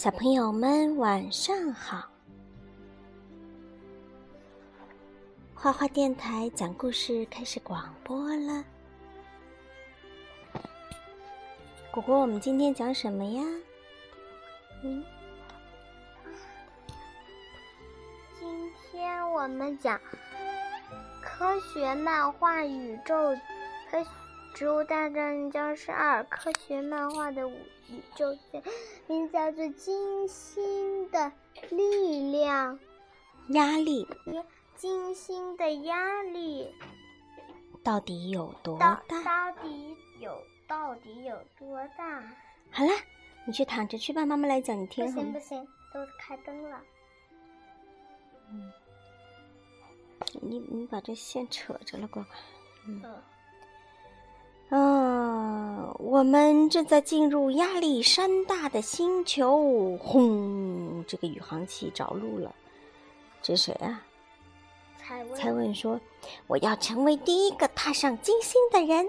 小朋友们晚上好！花花电台讲故事开始广播了。果果，我们今天讲什么呀？嗯，今天我们讲科学漫画宇宙科。植物大战僵尸二科学漫画的宇宙线，名字叫做《金星的力量》。压力。金星的压力到底有多大？到底有到底有多大？好了，你去躺着去吧，妈妈来讲你听。不行不行，都开灯了。嗯。你你把这线扯着了，乖乖。嗯。嗯，我们正在进入亚历山大的星球。轰！这个宇航器着陆了。这是谁啊？蔡文。蔡文说：“我要成为第一个踏上金星的人。”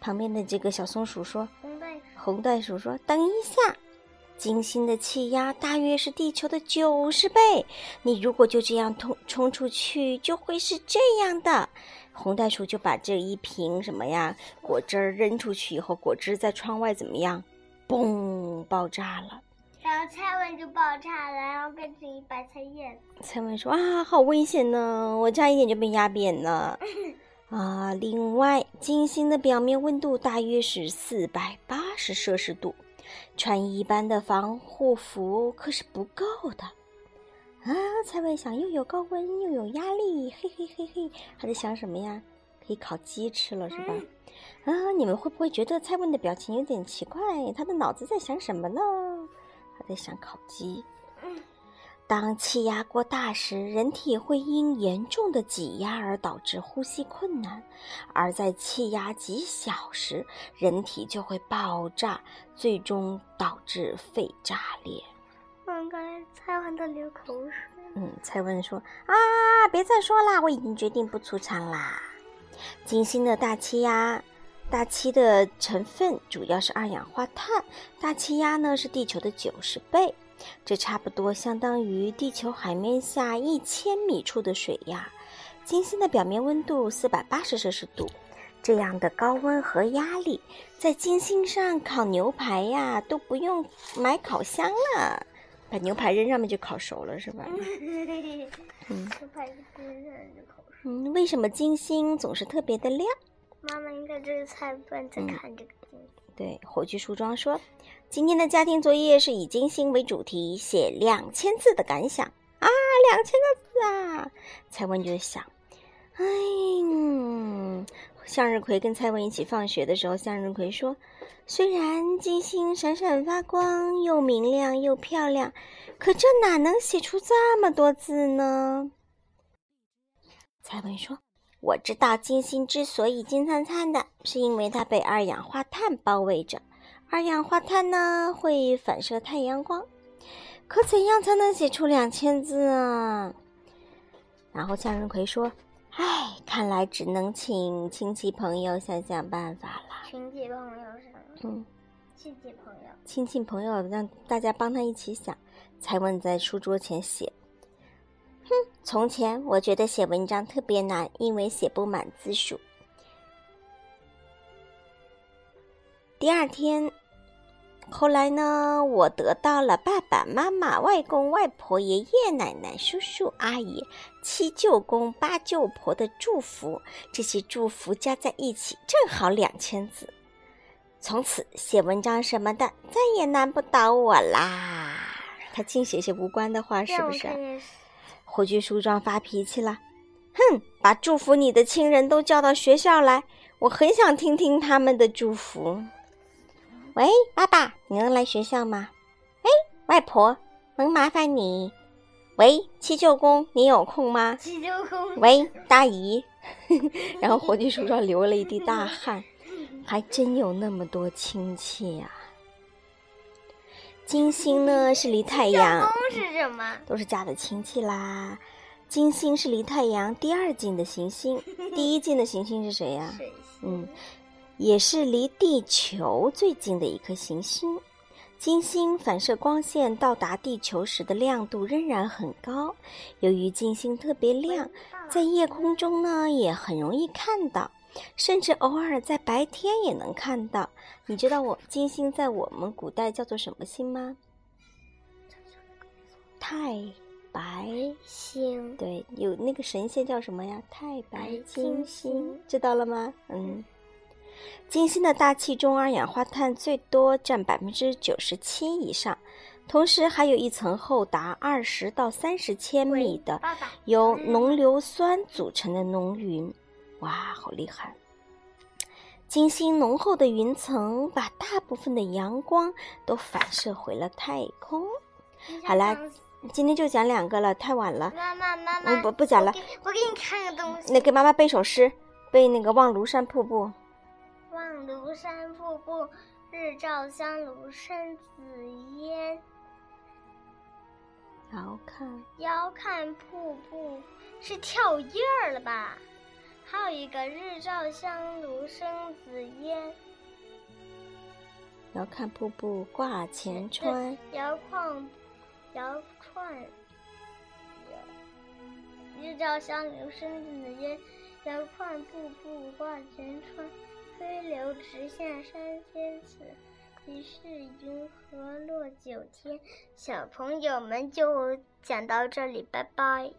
旁边的这个小松鼠说：“红袋。”红袋鼠说：“等一下，金星的气压大约是地球的九十倍。你如果就这样冲冲出去，就会是这样的。”红袋鼠就把这一瓶什么呀果汁儿扔出去以后，果汁在窗外怎么样？嘣，爆炸了。然后蔡文就爆炸了，然后变成一白菜叶子。蔡文说：“啊，好危险呢！我差一点就被压扁了。啊，另外，金星的表面温度大约是四百八十摄氏度，穿一般的防护服可是不够的。”啊，蔡文想又有高温又有压力，嘿嘿嘿嘿，还在想什么呀？可以烤鸡吃了是吧？啊，你们会不会觉得蔡文的表情有点奇怪？他的脑子在想什么呢？他在想烤鸡。当气压过大时，人体会因严重的挤压而导致呼吸困难；而在气压极小时，人体就会爆炸，最终导致肺炸裂。刚才蔡文都流口水。嗯，蔡文说：“啊，别再说啦，我已经决定不出场啦。金星的大气压，大气的成分主要是二氧化碳，大气压呢是地球的九十倍，这差不多相当于地球海面下一千米处的水压。金星的表面温度四百八十摄氏度，这样的高温和压力，在金星上烤牛排呀都不用买烤箱了。”把牛排扔上面就烤熟了，是吧？嗯。牛排扔上就烤熟。嗯，为什么金星总是特别的亮？妈妈应该就是菜饭在看这个金星。对，火炬梳妆说，今天的家庭作业是以金星为主题，写两千字的感想啊，两千个字啊！蔡文就想，哎，向日葵跟蔡文一起放学的时候，向日葵说。虽然金星闪闪发光，又明亮又漂亮，可这哪能写出这么多字呢？蔡文说：“我知道金星之所以金灿灿的，是因为它被二氧化碳包围着。二氧化碳呢，会反射太阳光。可怎样才能写出两千字啊？”然后向日葵说：“唉，看来只能请亲戚朋友想想办法了。”亲戚朋友是。嗯，亲戚朋友，亲戚朋友，让大家帮他一起想。才文在书桌前写：“哼，从前我觉得写文章特别难，因为写不满字数。第二天，后来呢，我得到了爸爸妈妈、外公外婆、爷爷奶奶、叔叔阿姨、七舅公八舅婆的祝福，这些祝福加在一起，正好两千字。”从此写文章什么的再也难不倒我啦！他净写些无关的话，是不是？回去梳妆发脾气了，哼！把祝福你的亲人都叫到学校来，我很想听听他们的祝福。喂，爸爸，你能来学校吗？哎，外婆，能麻烦你？喂，七舅公，你有空吗？七舅公。喂，大姨。然后火炬树桩流了一滴大汗。还真有那么多亲戚呀！金星呢是离太阳是什么？都是家的亲戚啦。金星是离太阳第二近的行星，第一近的行星是谁呀？水星。嗯，也是离地球最近的一颗行星。金星反射光线到达地球时的亮度仍然很高。由于金星特别亮，在夜空中呢也很容易看到，甚至偶尔在白天也能看到。你知道我金星在我们古代叫做什么星吗？太白星。对，有那个神仙叫什么呀？太白金星，知道了吗？嗯。金星的大气中，二氧化碳最多占百分之九十七以上，同时还有一层厚达二十到三十千米的由浓硫酸组成的浓云。哇，好厉害！金星浓厚的云层把大部分的阳光都反射回了太空。好啦，今天就讲两个了，太晚了。妈妈，妈妈，不不讲了。我给你看个东西。那给妈妈背首诗，背那个《望庐山瀑布》。望庐山瀑布，日照香炉生紫烟。遥看遥看瀑布，是跳页儿了吧？还有一个日照香炉生紫烟。遥看瀑布挂前川。遥看遥看日照香炉生紫烟，遥看瀑布挂前川。飞流直下三千尺，疑是银河落九天。小朋友们就讲到这里，拜拜。